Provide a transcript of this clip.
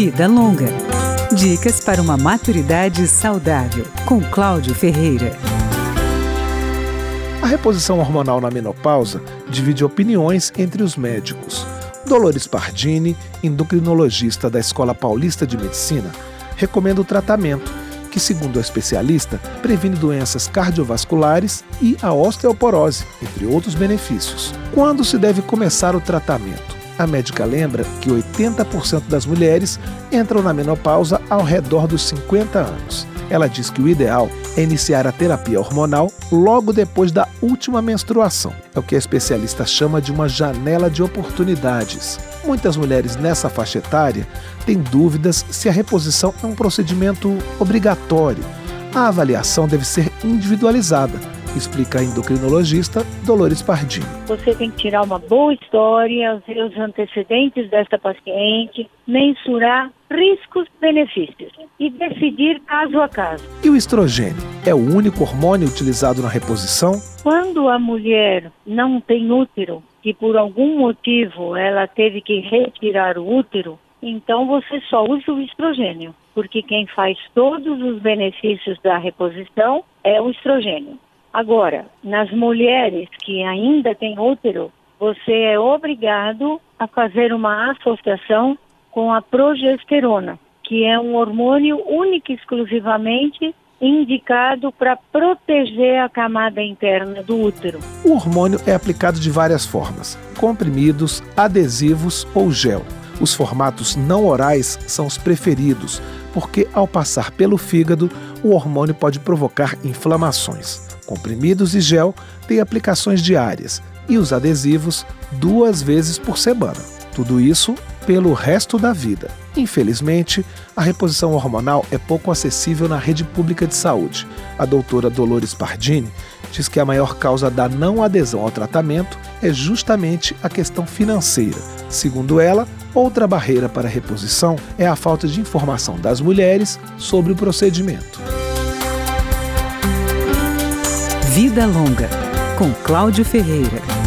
Vida Longa. Dicas para uma maturidade saudável, com Cláudio Ferreira. A reposição hormonal na menopausa divide opiniões entre os médicos. Dolores Pardini, endocrinologista da Escola Paulista de Medicina, recomenda o tratamento, que, segundo a especialista, previne doenças cardiovasculares e a osteoporose, entre outros benefícios. Quando se deve começar o tratamento? A médica lembra que 80% das mulheres entram na menopausa ao redor dos 50 anos. Ela diz que o ideal é iniciar a terapia hormonal logo depois da última menstruação. É o que a especialista chama de uma janela de oportunidades. Muitas mulheres nessa faixa etária têm dúvidas se a reposição é um procedimento obrigatório. A avaliação deve ser individualizada explica a endocrinologista Dolores Pardini. Você tem que tirar uma boa história, ver os antecedentes desta paciente, mensurar riscos, benefícios e decidir caso a caso. E o estrogênio é o único hormônio utilizado na reposição? Quando a mulher não tem útero, que por algum motivo ela teve que retirar o útero, então você só usa o estrogênio, porque quem faz todos os benefícios da reposição é o estrogênio. Agora, nas mulheres que ainda têm útero, você é obrigado a fazer uma associação com a progesterona, que é um hormônio único e exclusivamente indicado para proteger a camada interna do útero. O hormônio é aplicado de várias formas: comprimidos, adesivos ou gel. Os formatos não orais são os preferidos, porque ao passar pelo fígado, o hormônio pode provocar inflamações. Comprimidos e gel têm aplicações diárias e os adesivos duas vezes por semana. Tudo isso pelo resto da vida. Infelizmente, a reposição hormonal é pouco acessível na rede pública de saúde. A doutora Dolores Pardini diz que a maior causa da não adesão ao tratamento é justamente a questão financeira. Segundo ela, outra barreira para a reposição é a falta de informação das mulheres sobre o procedimento. Vida Longa, com Cláudio Ferreira.